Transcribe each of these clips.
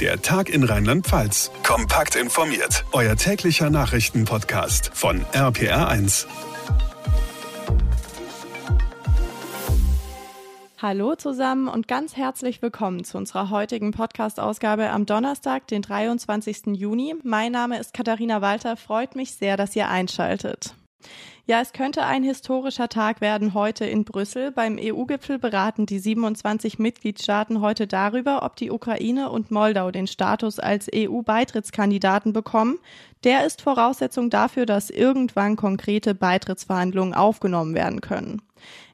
Der Tag in Rheinland-Pfalz. Kompakt informiert. Euer täglicher Nachrichtenpodcast von RPR1. Hallo zusammen und ganz herzlich willkommen zu unserer heutigen Podcast-Ausgabe am Donnerstag, den 23. Juni. Mein Name ist Katharina Walter. Freut mich sehr, dass ihr einschaltet. Ja, es könnte ein historischer Tag werden heute in Brüssel. Beim EU-Gipfel beraten die 27 Mitgliedstaaten heute darüber, ob die Ukraine und Moldau den Status als EU-Beitrittskandidaten bekommen. Der ist Voraussetzung dafür, dass irgendwann konkrete Beitrittsverhandlungen aufgenommen werden können.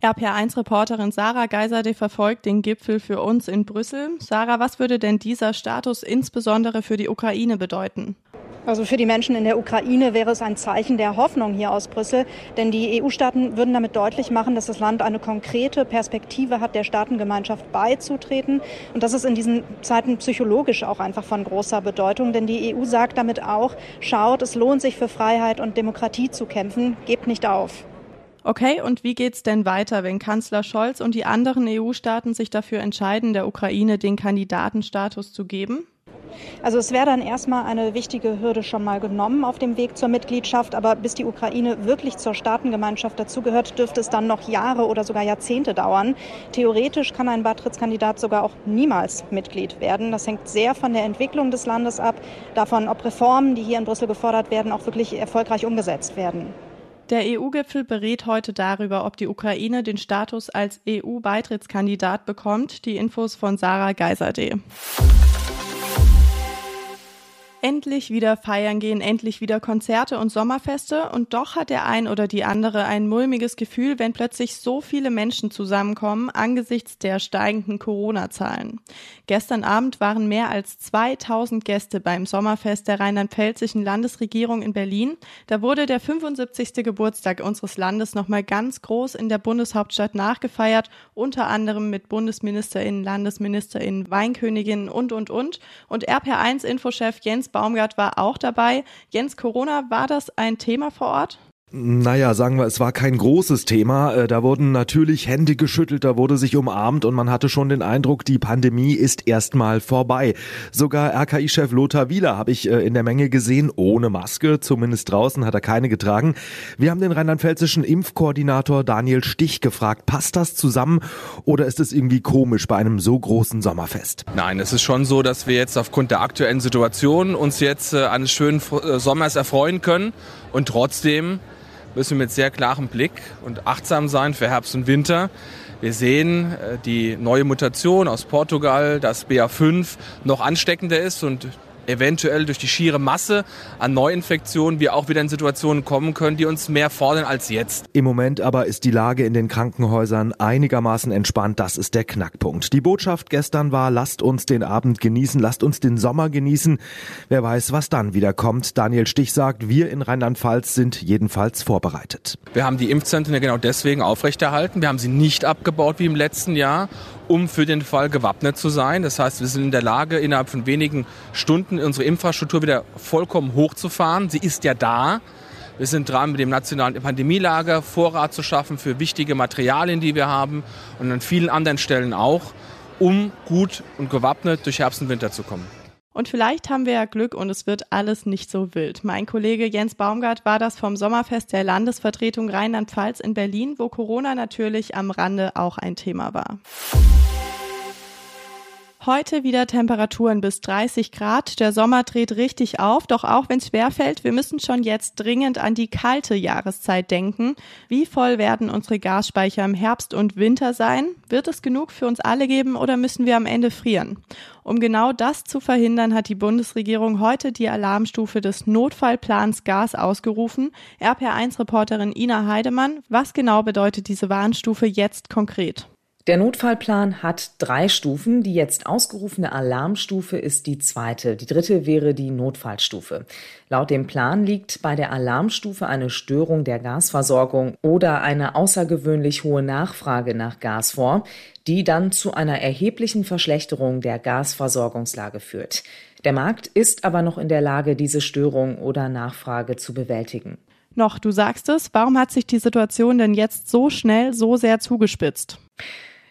RPR1-Reporterin Sarah Geiserde verfolgt den Gipfel für uns in Brüssel. Sarah, was würde denn dieser Status insbesondere für die Ukraine bedeuten? Also für die Menschen in der Ukraine wäre es ein Zeichen der Hoffnung hier aus Brüssel, denn die EU-Staaten würden damit deutlich machen, dass das Land eine konkrete Perspektive hat, der Staatengemeinschaft beizutreten. Und das ist in diesen Zeiten psychologisch auch einfach von großer Bedeutung, denn die EU sagt damit auch, schaut, es lohnt sich für Freiheit und Demokratie zu kämpfen, gebt nicht auf. Okay, und wie geht's denn weiter, wenn Kanzler Scholz und die anderen EU-Staaten sich dafür entscheiden, der Ukraine den Kandidatenstatus zu geben? Also es wäre dann erstmal eine wichtige Hürde schon mal genommen auf dem Weg zur Mitgliedschaft, aber bis die Ukraine wirklich zur Staatengemeinschaft dazugehört, dürfte es dann noch Jahre oder sogar Jahrzehnte dauern. Theoretisch kann ein Beitrittskandidat sogar auch niemals Mitglied werden. Das hängt sehr von der Entwicklung des Landes ab, davon, ob Reformen, die hier in Brüssel gefordert werden, auch wirklich erfolgreich umgesetzt werden. Der EU-Gipfel berät heute darüber, ob die Ukraine den Status als EU-Beitrittskandidat bekommt. Die Infos von Sarah Geiserde endlich wieder feiern gehen, endlich wieder Konzerte und Sommerfeste und doch hat der ein oder die andere ein mulmiges Gefühl, wenn plötzlich so viele Menschen zusammenkommen angesichts der steigenden Corona-Zahlen. Gestern Abend waren mehr als 2000 Gäste beim Sommerfest der rheinland-pfälzischen Landesregierung in Berlin. Da wurde der 75. Geburtstag unseres Landes nochmal ganz groß in der Bundeshauptstadt nachgefeiert, unter anderem mit Bundesministerinnen, Landesministerinnen, Weinköniginnen und, und, und. Und RPR1-Infochef Jens Baumgart war auch dabei. Jens, Corona, war das ein Thema vor Ort? Naja, sagen wir, es war kein großes Thema. Äh, da wurden natürlich Hände geschüttelt, da wurde sich umarmt und man hatte schon den Eindruck, die Pandemie ist erstmal vorbei. Sogar RKI-Chef Lothar Wieler habe ich äh, in der Menge gesehen, ohne Maske, zumindest draußen hat er keine getragen. Wir haben den rheinland-pfälzischen Impfkoordinator Daniel Stich gefragt, passt das zusammen oder ist es irgendwie komisch bei einem so großen Sommerfest? Nein, es ist schon so, dass wir jetzt aufgrund der aktuellen Situation uns jetzt äh, eines schönen Sommers erfreuen können und trotzdem müssen wir mit sehr klarem Blick und achtsam sein für Herbst und Winter. Wir sehen äh, die neue Mutation aus Portugal, dass BA5 noch ansteckender ist und eventuell durch die schiere Masse an Neuinfektionen wir auch wieder in Situationen kommen können, die uns mehr fordern als jetzt. Im Moment aber ist die Lage in den Krankenhäusern einigermaßen entspannt. Das ist der Knackpunkt. Die Botschaft gestern war, lasst uns den Abend genießen, lasst uns den Sommer genießen. Wer weiß, was dann wieder kommt. Daniel Stich sagt, wir in Rheinland-Pfalz sind jedenfalls vorbereitet. Wir haben die Impfzentren ja genau deswegen aufrechterhalten. Wir haben sie nicht abgebaut wie im letzten Jahr um für den Fall gewappnet zu sein. Das heißt, wir sind in der Lage, innerhalb von wenigen Stunden unsere Infrastruktur wieder vollkommen hochzufahren. Sie ist ja da. Wir sind dran, mit dem nationalen Pandemielager Vorrat zu schaffen für wichtige Materialien, die wir haben und an vielen anderen Stellen auch, um gut und gewappnet durch Herbst und Winter zu kommen. Und vielleicht haben wir ja Glück und es wird alles nicht so wild. Mein Kollege Jens Baumgart war das vom Sommerfest der Landesvertretung Rheinland-Pfalz in Berlin, wo Corona natürlich am Rande auch ein Thema war. Heute wieder Temperaturen bis 30 Grad. Der Sommer dreht richtig auf, doch auch wenn es schwerfällt, wir müssen schon jetzt dringend an die kalte Jahreszeit denken. Wie voll werden unsere Gasspeicher im Herbst und Winter sein? Wird es genug für uns alle geben oder müssen wir am Ende frieren? Um genau das zu verhindern, hat die Bundesregierung heute die Alarmstufe des Notfallplans Gas ausgerufen. RPR1-Reporterin Ina Heidemann, was genau bedeutet diese Warnstufe jetzt konkret? Der Notfallplan hat drei Stufen. Die jetzt ausgerufene Alarmstufe ist die zweite. Die dritte wäre die Notfallstufe. Laut dem Plan liegt bei der Alarmstufe eine Störung der Gasversorgung oder eine außergewöhnlich hohe Nachfrage nach Gas vor, die dann zu einer erheblichen Verschlechterung der Gasversorgungslage führt. Der Markt ist aber noch in der Lage, diese Störung oder Nachfrage zu bewältigen. Noch, du sagst es, warum hat sich die Situation denn jetzt so schnell so sehr zugespitzt?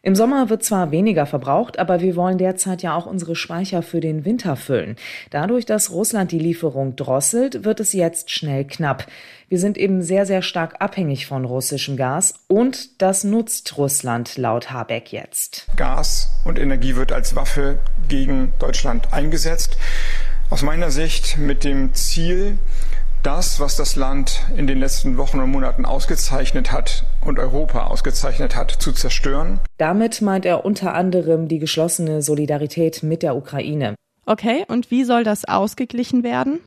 Im Sommer wird zwar weniger verbraucht, aber wir wollen derzeit ja auch unsere Speicher für den Winter füllen. Dadurch, dass Russland die Lieferung drosselt, wird es jetzt schnell knapp. Wir sind eben sehr, sehr stark abhängig von russischem Gas und das nutzt Russland laut Habeck jetzt. Gas und Energie wird als Waffe gegen Deutschland eingesetzt. Aus meiner Sicht mit dem Ziel, das, was das Land in den letzten Wochen und Monaten ausgezeichnet hat und Europa ausgezeichnet hat, zu zerstören. Damit meint er unter anderem die geschlossene Solidarität mit der Ukraine. Okay, und wie soll das ausgeglichen werden?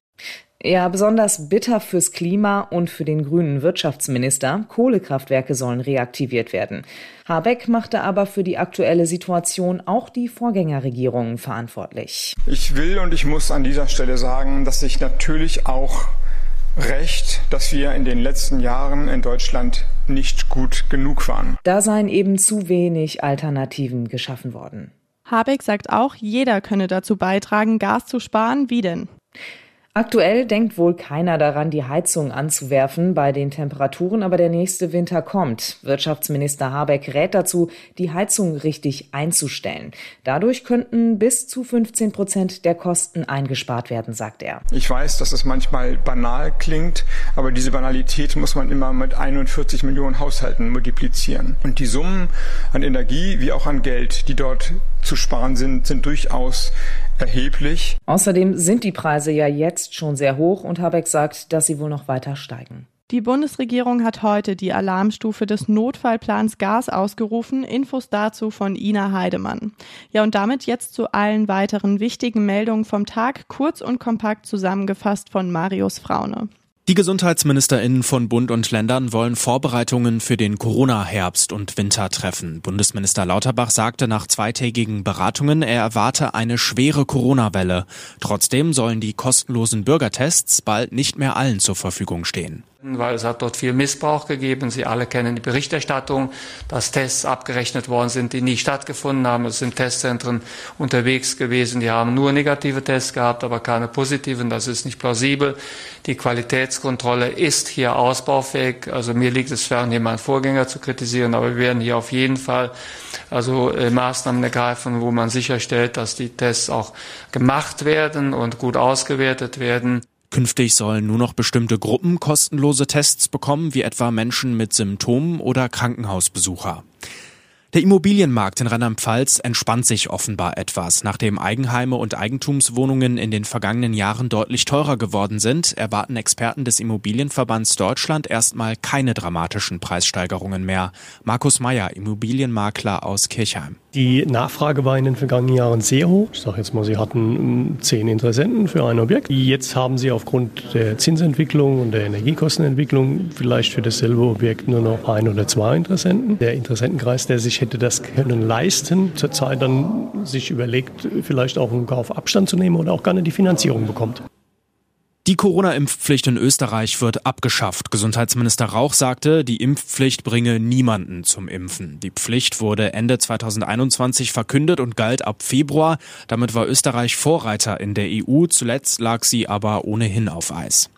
Ja, besonders bitter fürs Klima und für den grünen Wirtschaftsminister. Kohlekraftwerke sollen reaktiviert werden. Habeck machte aber für die aktuelle Situation auch die Vorgängerregierungen verantwortlich. Ich will und ich muss an dieser Stelle sagen, dass ich natürlich auch recht, dass wir in den letzten Jahren in Deutschland nicht gut genug waren. Da seien eben zu wenig Alternativen geschaffen worden. Habeck sagt auch, jeder könne dazu beitragen, Gas zu sparen. Wie denn? Aktuell denkt wohl keiner daran, die Heizung anzuwerfen bei den Temperaturen, aber der nächste Winter kommt. Wirtschaftsminister Habeck rät dazu, die Heizung richtig einzustellen. Dadurch könnten bis zu 15 Prozent der Kosten eingespart werden, sagt er. Ich weiß, dass es manchmal banal klingt, aber diese Banalität muss man immer mit 41 Millionen Haushalten multiplizieren. Und die Summen an Energie wie auch an Geld, die dort zu sparen sind, sind durchaus erheblich. Außerdem sind die Preise ja jetzt schon sehr hoch und Habeck sagt, dass sie wohl noch weiter steigen. Die Bundesregierung hat heute die Alarmstufe des Notfallplans Gas ausgerufen. Infos dazu von Ina Heidemann. Ja, und damit jetzt zu allen weiteren wichtigen Meldungen vom Tag, kurz und kompakt zusammengefasst von Marius Fraune. Die Gesundheitsministerinnen von Bund und Ländern wollen Vorbereitungen für den Corona-Herbst und Winter treffen. Bundesminister Lauterbach sagte nach zweitägigen Beratungen, er erwarte eine schwere Corona-Welle. Trotzdem sollen die kostenlosen Bürgertests bald nicht mehr allen zur Verfügung stehen weil es hat dort viel Missbrauch gegeben. Sie alle kennen die Berichterstattung, dass Tests abgerechnet worden sind, die nie stattgefunden haben. Es sind Testzentren unterwegs gewesen, die haben nur negative Tests gehabt, aber keine positiven. Das ist nicht plausibel. Die Qualitätskontrolle ist hier ausbaufähig. Also mir liegt es fern, hier meinen Vorgänger zu kritisieren, aber wir werden hier auf jeden Fall also äh, Maßnahmen ergreifen, wo man sicherstellt, dass die Tests auch gemacht werden und gut ausgewertet werden. Künftig sollen nur noch bestimmte Gruppen kostenlose Tests bekommen, wie etwa Menschen mit Symptomen oder Krankenhausbesucher. Der Immobilienmarkt in Rheinland-Pfalz entspannt sich offenbar etwas. Nachdem Eigenheime und Eigentumswohnungen in den vergangenen Jahren deutlich teurer geworden sind, erwarten Experten des Immobilienverbands Deutschland erstmal keine dramatischen Preissteigerungen mehr. Markus Meyer, Immobilienmakler aus Kirchheim. Die Nachfrage war in den vergangenen Jahren sehr hoch. Ich sage jetzt mal, Sie hatten ähm, zehn Interessenten für ein Objekt. Jetzt haben Sie aufgrund der Zinsentwicklung und der Energiekostenentwicklung vielleicht für dasselbe Objekt nur noch ein oder zwei Interessenten. Der Interessentenkreis, der sich hätte das können leisten, zurzeit dann sich überlegt, vielleicht auch einen Kaufabstand zu nehmen oder auch gar nicht die Finanzierung bekommt. Die Corona-Impfpflicht in Österreich wird abgeschafft. Gesundheitsminister Rauch sagte, die Impfpflicht bringe niemanden zum Impfen. Die Pflicht wurde Ende 2021 verkündet und galt ab Februar. Damit war Österreich Vorreiter in der EU. Zuletzt lag sie aber ohnehin auf Eis.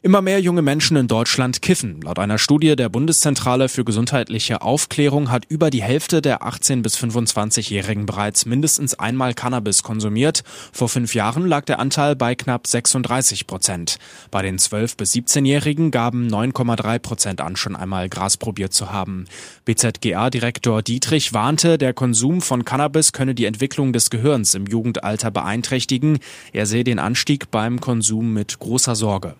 Immer mehr junge Menschen in Deutschland kiffen. Laut einer Studie der Bundeszentrale für gesundheitliche Aufklärung hat über die Hälfte der 18- bis 25-Jährigen bereits mindestens einmal Cannabis konsumiert. Vor fünf Jahren lag der Anteil bei knapp 36 Prozent. Bei den 12- bis 17-Jährigen gaben 9,3 Prozent an, schon einmal Gras probiert zu haben. BZGA-Direktor Dietrich warnte, der Konsum von Cannabis könne die Entwicklung des Gehirns im Jugendalter beeinträchtigen. Er sehe den Anstieg beim Konsum mit großer Sorge.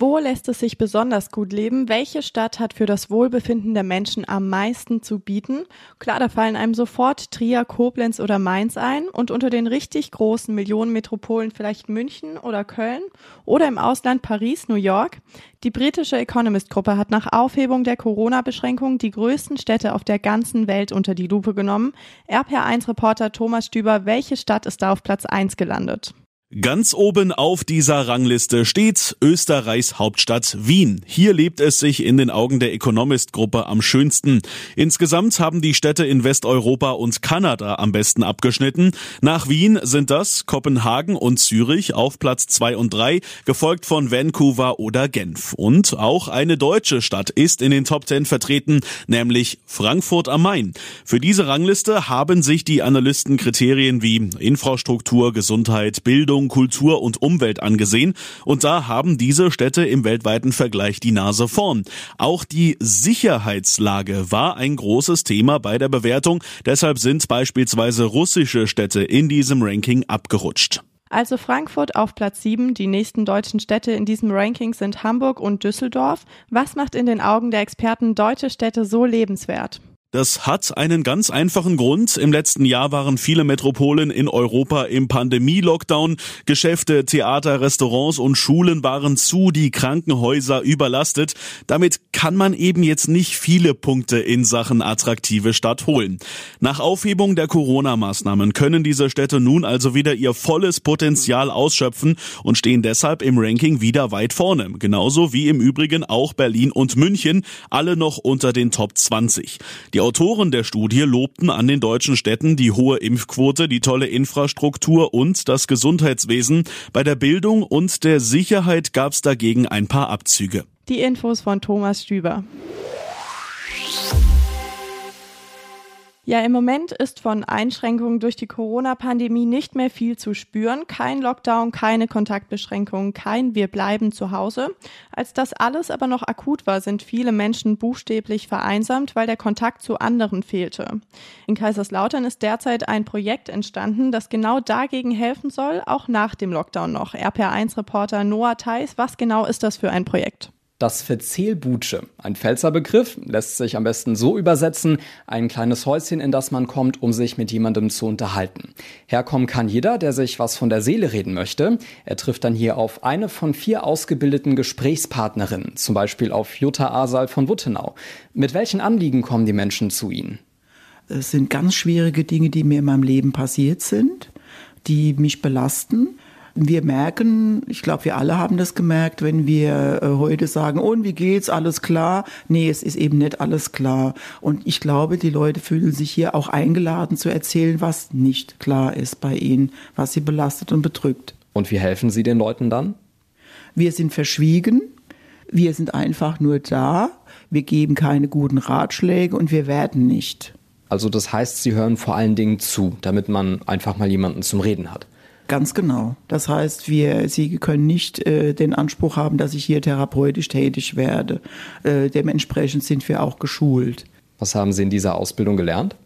Wo lässt es sich besonders gut leben? Welche Stadt hat für das Wohlbefinden der Menschen am meisten zu bieten? Klar, da fallen einem sofort Trier, Koblenz oder Mainz ein und unter den richtig großen Millionenmetropolen vielleicht München oder Köln oder im Ausland Paris, New York. Die britische Economist-Gruppe hat nach Aufhebung der Corona-Beschränkungen die größten Städte auf der ganzen Welt unter die Lupe genommen. RPR1-Reporter Thomas Stüber, welche Stadt ist da auf Platz 1 gelandet? Ganz oben auf dieser Rangliste steht Österreichs Hauptstadt Wien. Hier lebt es sich in den Augen der Economist-Gruppe am schönsten. Insgesamt haben die Städte in Westeuropa und Kanada am besten abgeschnitten. Nach Wien sind das Kopenhagen und Zürich auf Platz zwei und drei, gefolgt von Vancouver oder Genf. Und auch eine deutsche Stadt ist in den Top Ten vertreten, nämlich Frankfurt am Main. Für diese Rangliste haben sich die Analysten Kriterien wie Infrastruktur, Gesundheit, Bildung, Bildung, Kultur und Umwelt angesehen und da haben diese Städte im weltweiten Vergleich die Nase vorn. Auch die Sicherheitslage war ein großes Thema bei der Bewertung, deshalb sind beispielsweise russische Städte in diesem Ranking abgerutscht. Also Frankfurt auf Platz 7. Die nächsten deutschen Städte in diesem Ranking sind Hamburg und Düsseldorf. Was macht in den Augen der Experten deutsche Städte so lebenswert? Das hat einen ganz einfachen Grund. Im letzten Jahr waren viele Metropolen in Europa im Pandemie-Lockdown. Geschäfte, Theater, Restaurants und Schulen waren zu, die Krankenhäuser überlastet. Damit kann man eben jetzt nicht viele Punkte in Sachen attraktive Stadt holen. Nach Aufhebung der Corona-Maßnahmen können diese Städte nun also wieder ihr volles Potenzial ausschöpfen und stehen deshalb im Ranking wieder weit vorne. Genauso wie im Übrigen auch Berlin und München, alle noch unter den Top 20. Die die Autoren der Studie lobten an den deutschen Städten die hohe Impfquote, die tolle Infrastruktur und das Gesundheitswesen. Bei der Bildung und der Sicherheit gab es dagegen ein paar Abzüge. Die Infos von Thomas Stüber. Ja, im Moment ist von Einschränkungen durch die Corona-Pandemie nicht mehr viel zu spüren. Kein Lockdown, keine Kontaktbeschränkungen, kein Wir bleiben zu Hause. Als das alles aber noch akut war, sind viele Menschen buchstäblich vereinsamt, weil der Kontakt zu anderen fehlte. In Kaiserslautern ist derzeit ein Projekt entstanden, das genau dagegen helfen soll, auch nach dem Lockdown noch. RPR1-Reporter Noah Theis, was genau ist das für ein Projekt? Das Verzehlbutsche, ein Pfälzer Begriff, lässt sich am besten so übersetzen, ein kleines Häuschen, in das man kommt, um sich mit jemandem zu unterhalten. Herkommen kann jeder, der sich was von der Seele reden möchte. Er trifft dann hier auf eine von vier ausgebildeten Gesprächspartnerinnen, zum Beispiel auf Jutta Asal von Wuttenau. Mit welchen Anliegen kommen die Menschen zu Ihnen? Es sind ganz schwierige Dinge, die mir in meinem Leben passiert sind, die mich belasten wir merken, ich glaube, wir alle haben das gemerkt, wenn wir äh, heute sagen, und wie geht's, alles klar? Nee, es ist eben nicht alles klar. Und ich glaube, die Leute fühlen sich hier auch eingeladen zu erzählen, was nicht klar ist bei ihnen, was sie belastet und bedrückt. Und wie helfen Sie den Leuten dann? Wir sind verschwiegen. Wir sind einfach nur da. Wir geben keine guten Ratschläge und wir werden nicht. Also das heißt, Sie hören vor allen Dingen zu, damit man einfach mal jemanden zum Reden hat. Ganz genau. Das heißt, wir, Sie können nicht äh, den Anspruch haben, dass ich hier therapeutisch tätig werde. Äh, dementsprechend sind wir auch geschult. Was haben Sie in dieser Ausbildung gelernt?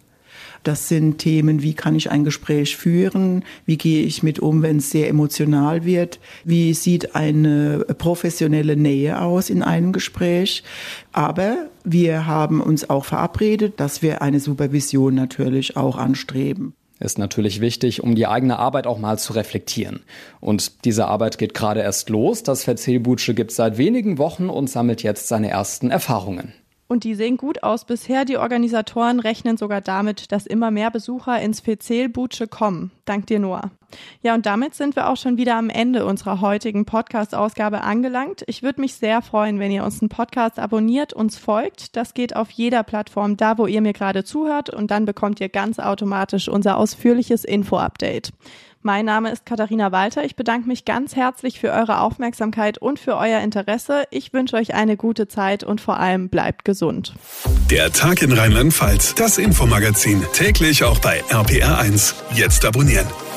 Das sind Themen, wie kann ich ein Gespräch führen? Wie gehe ich mit um, wenn es sehr emotional wird? Wie sieht eine professionelle Nähe aus in einem Gespräch? Aber wir haben uns auch verabredet, dass wir eine Supervision natürlich auch anstreben ist natürlich wichtig, um die eigene Arbeit auch mal zu reflektieren. Und diese Arbeit geht gerade erst los. Das Verzählbutsche gibt es seit wenigen Wochen und sammelt jetzt seine ersten Erfahrungen. Und die sehen gut aus bisher. Die Organisatoren rechnen sogar damit, dass immer mehr Besucher ins Fezelbutsche kommen. Dank dir, Noah. Ja, und damit sind wir auch schon wieder am Ende unserer heutigen Podcast-Ausgabe angelangt. Ich würde mich sehr freuen, wenn ihr uns einen Podcast abonniert, uns folgt. Das geht auf jeder Plattform, da wo ihr mir gerade zuhört. Und dann bekommt ihr ganz automatisch unser ausführliches Info-Update. Mein Name ist Katharina Walter. Ich bedanke mich ganz herzlich für eure Aufmerksamkeit und für euer Interesse. Ich wünsche euch eine gute Zeit und vor allem bleibt gesund. Der Tag in Rheinland-Pfalz, das Infomagazin, täglich auch bei RPR1. Jetzt abonnieren. opinion.